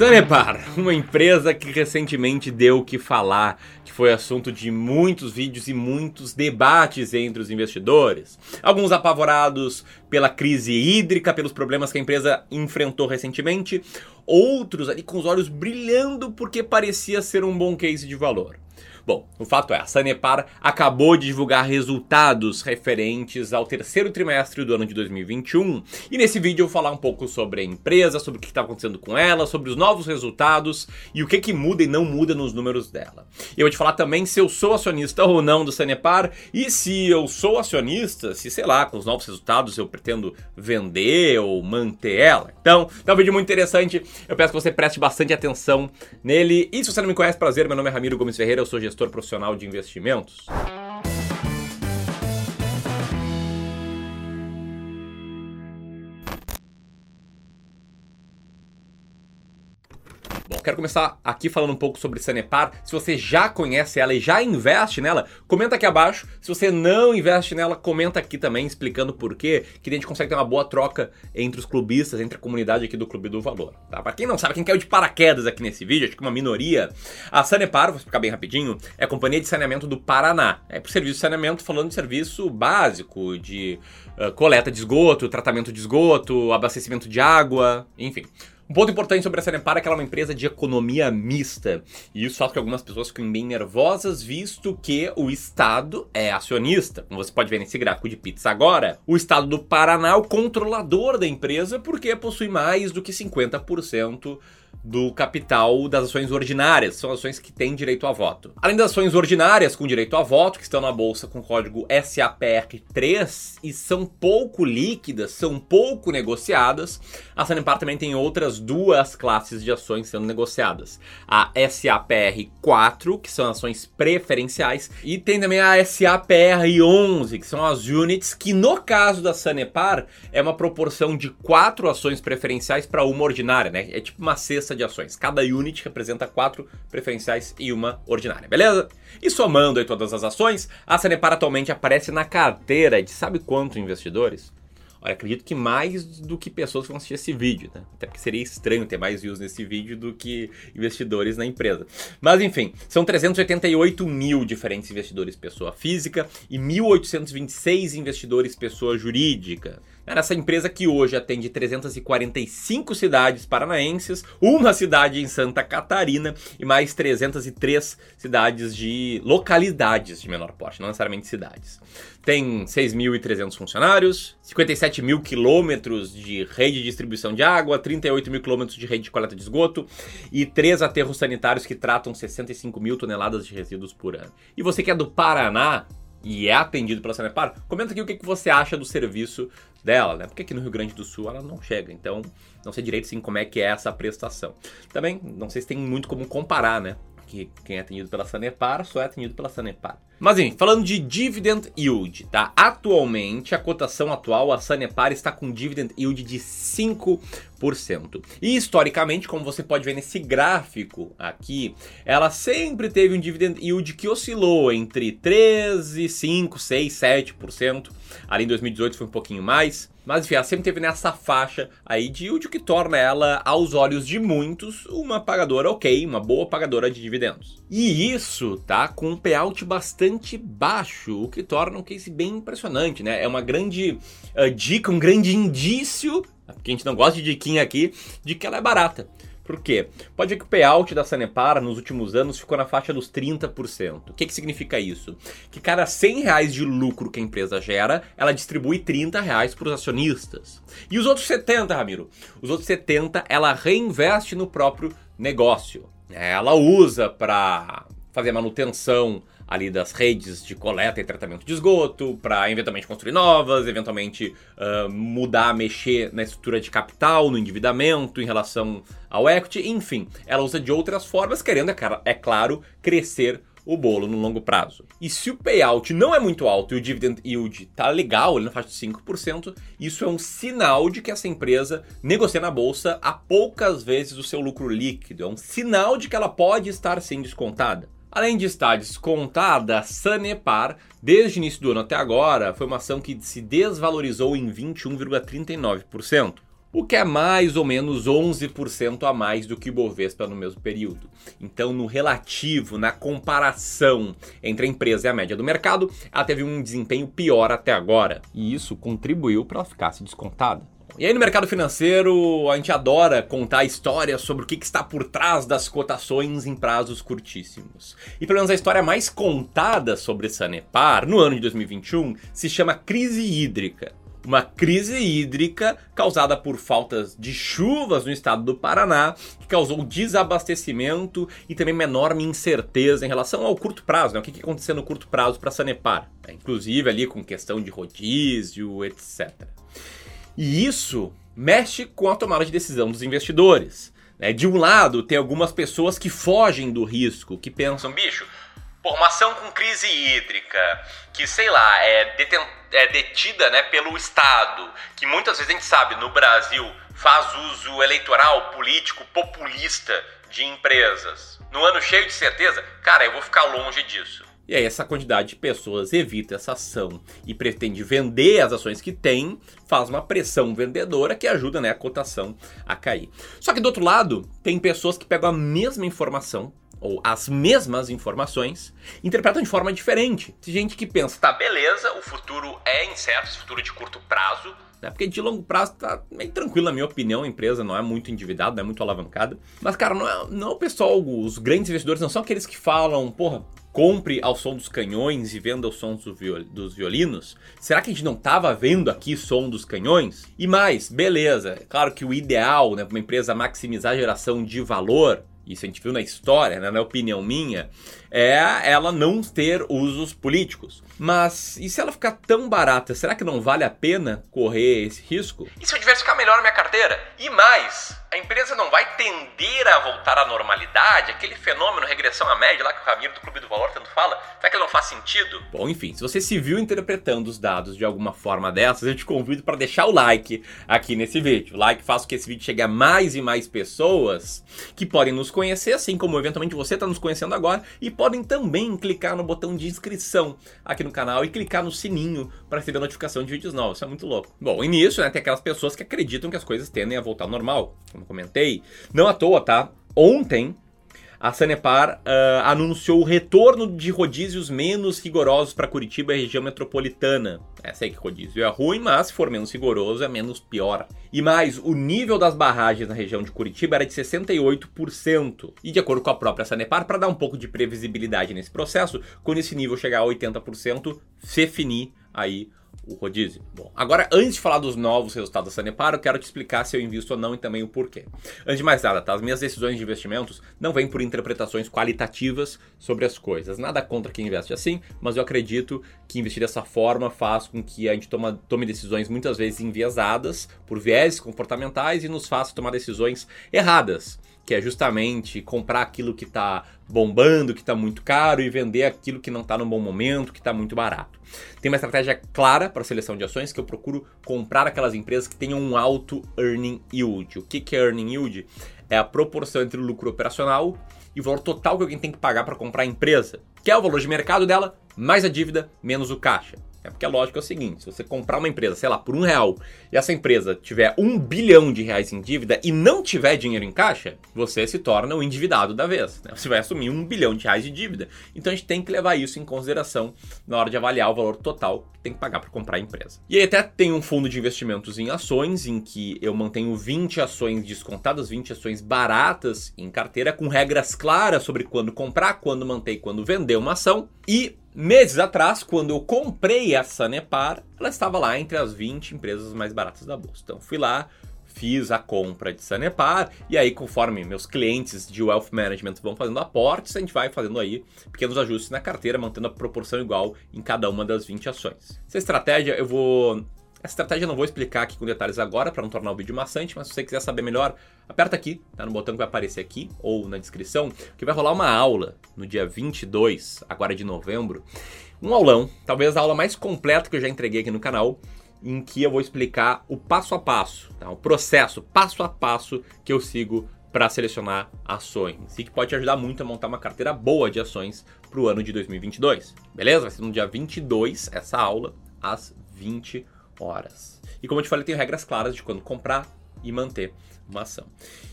Sanepar, uma empresa que recentemente deu o que falar, que foi assunto de muitos vídeos e muitos debates entre os investidores. Alguns apavorados pela crise hídrica, pelos problemas que a empresa enfrentou recentemente, outros ali com os olhos brilhando porque parecia ser um bom case de valor. Bom, o fato é, a Sanepar acabou de divulgar resultados referentes ao terceiro trimestre do ano de 2021 e nesse vídeo eu vou falar um pouco sobre a empresa, sobre o que está acontecendo com ela, sobre os novos resultados e o que, que muda e não muda nos números dela. Eu vou te falar também se eu sou acionista ou não do Sanepar e se eu sou acionista, se sei lá, com os novos resultados eu pretendo vender ou manter ela. Então, é um vídeo muito interessante, eu peço que você preste bastante atenção nele e se você não me conhece, prazer, meu nome é Ramiro Gomes Ferreira, eu sou gestor profissional de investimentos? Quero começar aqui falando um pouco sobre Sanepar. Se você já conhece ela e já investe nela, comenta aqui abaixo. Se você não investe nela, comenta aqui também explicando por quê, que a gente consegue ter uma boa troca entre os clubistas, entre a comunidade aqui do Clube do Valor. Tá? Para quem não sabe, quem caiu de paraquedas aqui nesse vídeo, acho que uma minoria, a Sanepar, vou explicar bem rapidinho, é a Companhia de Saneamento do Paraná. É por serviço de saneamento, falando de serviço básico, de uh, coleta de esgoto, tratamento de esgoto, abastecimento de água, enfim. Um ponto importante sobre a Sanepar é que ela é uma empresa de economia mista. E isso faz com que algumas pessoas fiquem bem nervosas, visto que o Estado é acionista. Como você pode ver nesse gráfico de pizza agora, o Estado do Paraná é o controlador da empresa porque possui mais do que 50% do capital das ações ordinárias, são ações que têm direito a voto. Além das ações ordinárias com direito a voto, que estão na bolsa com código SAPR3 e são pouco líquidas, são pouco negociadas, a Sanepar também tem outras duas classes de ações sendo negociadas. A SAPR4, que são ações preferenciais, e tem também a SAPR11, que são as units, que no caso da Sanepar é uma proporção de quatro ações preferenciais para uma ordinária, né? É tipo uma cesta de ações. Cada unit representa quatro preferenciais e uma ordinária, beleza? E somando aí todas as ações, a Sanepar atualmente aparece na carteira de sabe quanto investidores? Olha, acredito que mais do que pessoas vão assistir esse vídeo, né? Até porque seria estranho ter mais views nesse vídeo do que investidores na empresa. Mas enfim, são 388 mil diferentes investidores pessoa física e 1.826 investidores pessoa jurídica. Essa empresa que hoje atende 345 cidades paranaenses, uma cidade em Santa Catarina e mais 303 cidades de localidades de menor porte, não necessariamente cidades. Tem 6.300 funcionários, 57 mil quilômetros de rede de distribuição de água, 38 mil quilômetros de rede de coleta de esgoto e três aterros sanitários que tratam 65 mil toneladas de resíduos por ano. E você que é do Paraná, e é atendido pela Sanepar, comenta aqui o que, que você acha do serviço dela, né? Porque aqui no Rio Grande do Sul ela não chega, então não sei direito sim como é que é essa prestação. Também não sei se tem muito como comparar, né? Que quem é atendido pela Sanepar só é atendido pela Sanepar. Mas enfim, falando de dividend yield, tá? Atualmente, a cotação atual, a Sanepar está com dividend yield de 5%. E historicamente, como você pode ver nesse gráfico aqui, ela sempre teve um dividend yield que oscilou entre 13, 5, 6, 7%. Ali em 2018 foi um pouquinho mais. Mas enfim, ela sempre teve nessa faixa aí de yield, que torna ela, aos olhos de muitos, uma pagadora ok, uma boa pagadora de dividendos. E isso tá com um payout bastante baixo, o que torna um case bem impressionante, né? É uma grande uh, dica, um grande indício, porque a gente não gosta de diquinha aqui, de que ela é barata. Por quê? Pode ver que o payout da Sanepar nos últimos anos ficou na faixa dos 30%. O que, que significa isso? Que cada 100 reais de lucro que a empresa gera, ela distribui 30 reais para os acionistas. E os outros 70, Ramiro? Os outros 70 ela reinveste no próprio negócio. Ela usa para fazer manutenção ali das redes de coleta e tratamento de esgoto, para eventualmente construir novas, eventualmente uh, mudar, mexer na estrutura de capital, no endividamento em relação ao equity, enfim, ela usa de outras formas, querendo, é claro, crescer o bolo no longo prazo. E se o payout não é muito alto e o dividend yield tá legal, ele na faixa de 5%, isso é um sinal de que essa empresa negocia na bolsa a poucas vezes o seu lucro líquido, é um sinal de que ela pode estar sim descontada. Além de estar descontada, a Sanepar, desde o início do ano até agora, foi uma ação que se desvalorizou em 21,39%. O que é mais ou menos 11% a mais do que o Bovespa no mesmo período. Então, no relativo, na comparação entre a empresa e a média do mercado, ela teve um desempenho pior até agora. E isso contribuiu para ela ficar se descontada. E aí no mercado financeiro a gente adora contar histórias sobre o que, está por trás das cotações em prazos curtíssimos. E pelo menos a história mais contada sobre Sanepar no ano de 2021 se chama crise hídrica. Uma crise hídrica causada por faltas de chuvas no estado do Paraná, que causou desabastecimento e também uma enorme incerteza em relação ao curto prazo, né? o que, que aconteceu no curto prazo para Sanepar, né? inclusive ali com questão de rodízio, etc. E isso mexe com a tomada de decisão dos investidores. Né? De um lado, tem algumas pessoas que fogem do risco, que pensam, bicho, por uma ação com crise hídrica, que sei lá, é, deten é detida né, pelo Estado, que muitas vezes a gente sabe no Brasil faz uso eleitoral, político, populista de empresas. No ano cheio de certeza, cara, eu vou ficar longe disso. E aí essa quantidade de pessoas evita essa ação e pretende vender as ações que tem, faz uma pressão vendedora que ajuda né, a cotação a cair. Só que do outro lado, tem pessoas que pegam a mesma informação ou as mesmas informações, interpretam de forma diferente. Tem gente que pensa, tá, beleza, o futuro é incerto, futuro de curto prazo, né? Porque de longo prazo tá meio tranquilo, na minha opinião, a empresa não é muito endividada, não é muito alavancada. Mas, cara, não é, não é o pessoal, os grandes investidores não são aqueles que falam, porra, compre ao som dos canhões e venda ao som dos violinos? Será que a gente não estava vendo aqui som dos canhões? E mais, beleza, é claro que o ideal, né, para uma empresa maximizar a geração de valor, isso a gente viu na história, né, na opinião minha, é ela não ter usos políticos. Mas e se ela ficar tão barata, será que não vale a pena correr esse risco? E se eu diversificar melhor a minha carteira? E mais, a empresa não vai tender a voltar à normalidade, aquele fenômeno regressão à média lá que o Ramiro do Clube do Valor tanto fala, será que ele não faz sentido? Bom, enfim, se você se viu interpretando os dados de alguma forma dessas, eu te convido para deixar o like aqui nesse vídeo. O like faz com que esse vídeo chegue a mais e mais pessoas que podem nos conhecer, assim como eventualmente você está nos conhecendo agora, e podem também clicar no botão de inscrição aqui no canal e clicar no sininho para receber notificação de vídeos novos. Isso é muito louco. Bom, e nisso, né, tem aquelas pessoas que acreditam que as coisas tendem a voltar ao normal como comentei, não à toa, tá? Ontem a Sanepar uh, anunciou o retorno de rodízios menos rigorosos para Curitiba e região metropolitana. É, sei que rodízio é ruim, mas se for menos rigoroso é menos pior. E mais, o nível das barragens na região de Curitiba era de 68%. E de acordo com a própria Sanepar, para dar um pouco de previsibilidade nesse processo, quando esse nível chegar a 80%, se finir aí o rodízio. Bom, agora antes de falar dos novos resultados da Sanepar, eu quero te explicar se eu invisto ou não e também o porquê. Antes de mais nada, tá? As minhas decisões de investimentos não vêm por interpretações qualitativas sobre as coisas. Nada contra quem investe assim, mas eu acredito que investir dessa forma faz com que a gente toma, tome decisões muitas vezes enviesadas por viés comportamentais e nos faça tomar decisões erradas que é justamente comprar aquilo que está bombando, que está muito caro e vender aquilo que não está no bom momento, que está muito barato. Tem uma estratégia clara para seleção de ações que eu procuro comprar aquelas empresas que tenham um alto earning yield. O que, que é earning yield? É a proporção entre o lucro operacional e o valor total que alguém tem que pagar para comprar a empresa, que é o valor de mercado dela mais a dívida menos o caixa. É porque a lógica é o seguinte: se você comprar uma empresa, sei lá, por um real, e essa empresa tiver um bilhão de reais em dívida e não tiver dinheiro em caixa, você se torna o endividado da vez. Né? Você vai assumir um bilhão de reais de dívida. Então a gente tem que levar isso em consideração na hora de avaliar o valor total que tem que pagar para comprar a empresa. E aí até tem um fundo de investimentos em ações, em que eu mantenho 20 ações descontadas, 20 ações baratas em carteira, com regras claras sobre quando comprar, quando manter e quando vender uma ação. E Meses atrás, quando eu comprei a Sanepar, ela estava lá entre as 20 empresas mais baratas da bolsa. Então fui lá, fiz a compra de Sanepar e aí conforme meus clientes de wealth management vão fazendo aportes, a gente vai fazendo aí pequenos ajustes na carteira, mantendo a proporção igual em cada uma das 20 ações. Essa estratégia eu vou essa estratégia eu não vou explicar aqui com detalhes agora para não tornar o vídeo maçante, mas se você quiser saber melhor, aperta aqui, tá no botão que vai aparecer aqui ou na descrição, que vai rolar uma aula no dia 22, agora de novembro. Um aulão, talvez a aula mais completa que eu já entreguei aqui no canal, em que eu vou explicar o passo a passo, tá? o processo passo a passo que eu sigo para selecionar ações e que pode te ajudar muito a montar uma carteira boa de ações para o ano de 2022. Beleza? Vai ser no dia 22 essa aula, às 20 horas. E como eu te falei, tem regras claras de quando comprar, e manter uma ação.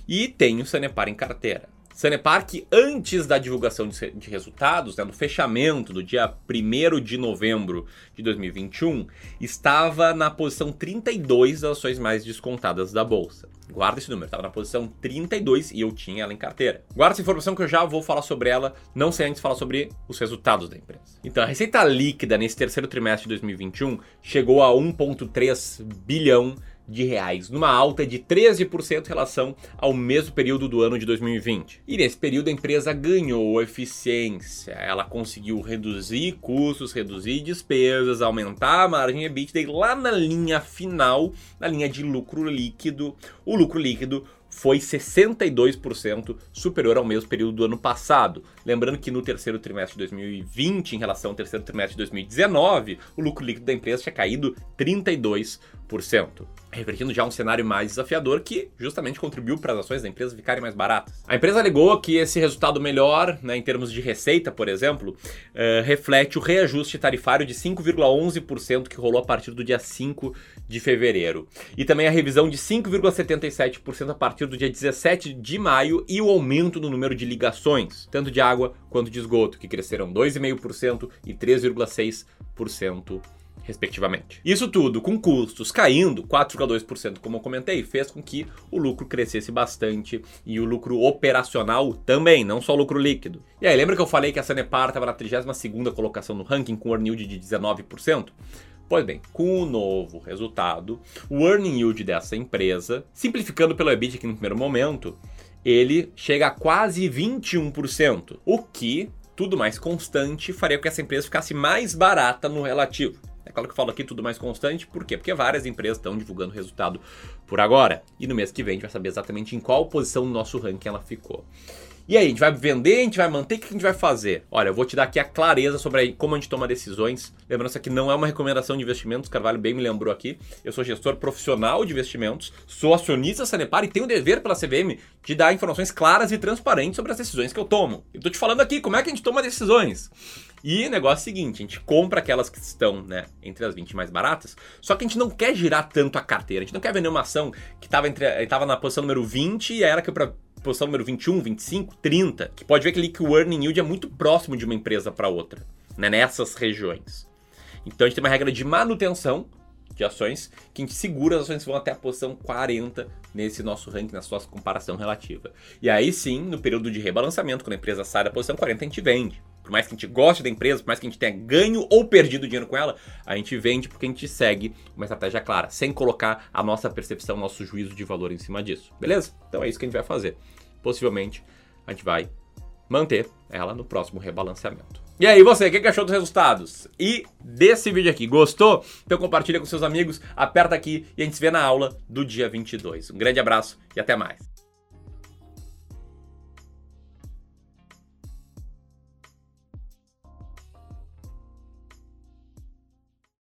E tem o Sanepar em carteira. Sanepar que antes da divulgação de, de resultados, né, no fechamento do dia 1 de novembro de 2021, estava na posição 32 das ações mais descontadas da bolsa. Guarda esse número, estava na posição 32 e eu tinha ela em carteira. Guarda essa informação que eu já vou falar sobre ela, não sem antes falar sobre os resultados da empresa. Então, a receita líquida nesse terceiro trimestre de 2021 chegou a 1,3 bilhão de reais, numa alta de 13% em relação ao mesmo período do ano de 2020. E nesse período a empresa ganhou eficiência, ela conseguiu reduzir custos, reduzir despesas, aumentar a margem EBITDA e lá na linha final, na linha de lucro líquido, o lucro líquido foi 62% superior ao mesmo período do ano passado. Lembrando que no terceiro trimestre de 2020, em relação ao terceiro trimestre de 2019, o lucro líquido da empresa tinha caído 32% refletindo já um cenário mais desafiador que justamente contribuiu para as ações da empresa ficarem mais baratas. A empresa alegou que esse resultado melhor, né, em termos de receita, por exemplo, uh, reflete o reajuste tarifário de 5,11% que rolou a partir do dia 5 de fevereiro. E também a revisão de 5,77% a partir do dia 17 de maio e o aumento no número de ligações, tanto de água quanto de esgoto, que cresceram 2,5% e 3,6% respectivamente. Isso tudo com custos caindo 4,2%, como eu comentei, fez com que o lucro crescesse bastante e o lucro operacional também, não só o lucro líquido. E aí, lembra que eu falei que a Sanepar estava na 32ª colocação no ranking com earning yield de 19%? Pois bem, com o novo resultado, o earning yield dessa empresa, simplificando pelo EBIT aqui no primeiro momento, ele chega a quase 21%, o que, tudo mais constante, faria com que essa empresa ficasse mais barata no relativo. É claro que eu falo aqui tudo mais constante, por quê? Porque várias empresas estão divulgando resultado por agora. E no mês que vem a gente vai saber exatamente em qual posição no nosso ranking ela ficou. E aí, a gente vai vender, a gente vai manter, o que a gente vai fazer? Olha, eu vou te dar aqui a clareza sobre como a gente toma decisões. Lembrando que não é uma recomendação de investimentos, Carvalho bem me lembrou aqui. Eu sou gestor profissional de investimentos, sou acionista Sanepar e tenho o dever pela CVM de dar informações claras e transparentes sobre as decisões que eu tomo. Eu tô te falando aqui como é que a gente toma decisões. E negócio é o seguinte, a gente compra aquelas que estão, né, entre as 20 mais baratas, só que a gente não quer girar tanto a carteira, a gente não quer vender uma ação que estava entre, na posição número 20 e era que para posição número 21, 25, 30, que pode ver que, ali que o earning yield é muito próximo de uma empresa para outra, né, nessas regiões. Então a gente tem uma regra de manutenção de ações que a gente segura as ações que vão até a posição 40 nesse nosso ranking, na sua comparação relativa. E aí sim, no período de rebalançamento, quando a empresa sai da posição 40, a gente vende. Por mais que a gente goste da empresa, por mais que a gente tenha ganho ou perdido dinheiro com ela, a gente vende porque a gente segue uma estratégia clara, sem colocar a nossa percepção, nosso juízo de valor em cima disso. Beleza? Então é isso que a gente vai fazer. Possivelmente a gente vai manter ela no próximo rebalanceamento. E aí, você, o que achou dos resultados? E desse vídeo aqui, gostou? Então compartilha com seus amigos, aperta aqui e a gente se vê na aula do dia 22. Um grande abraço e até mais.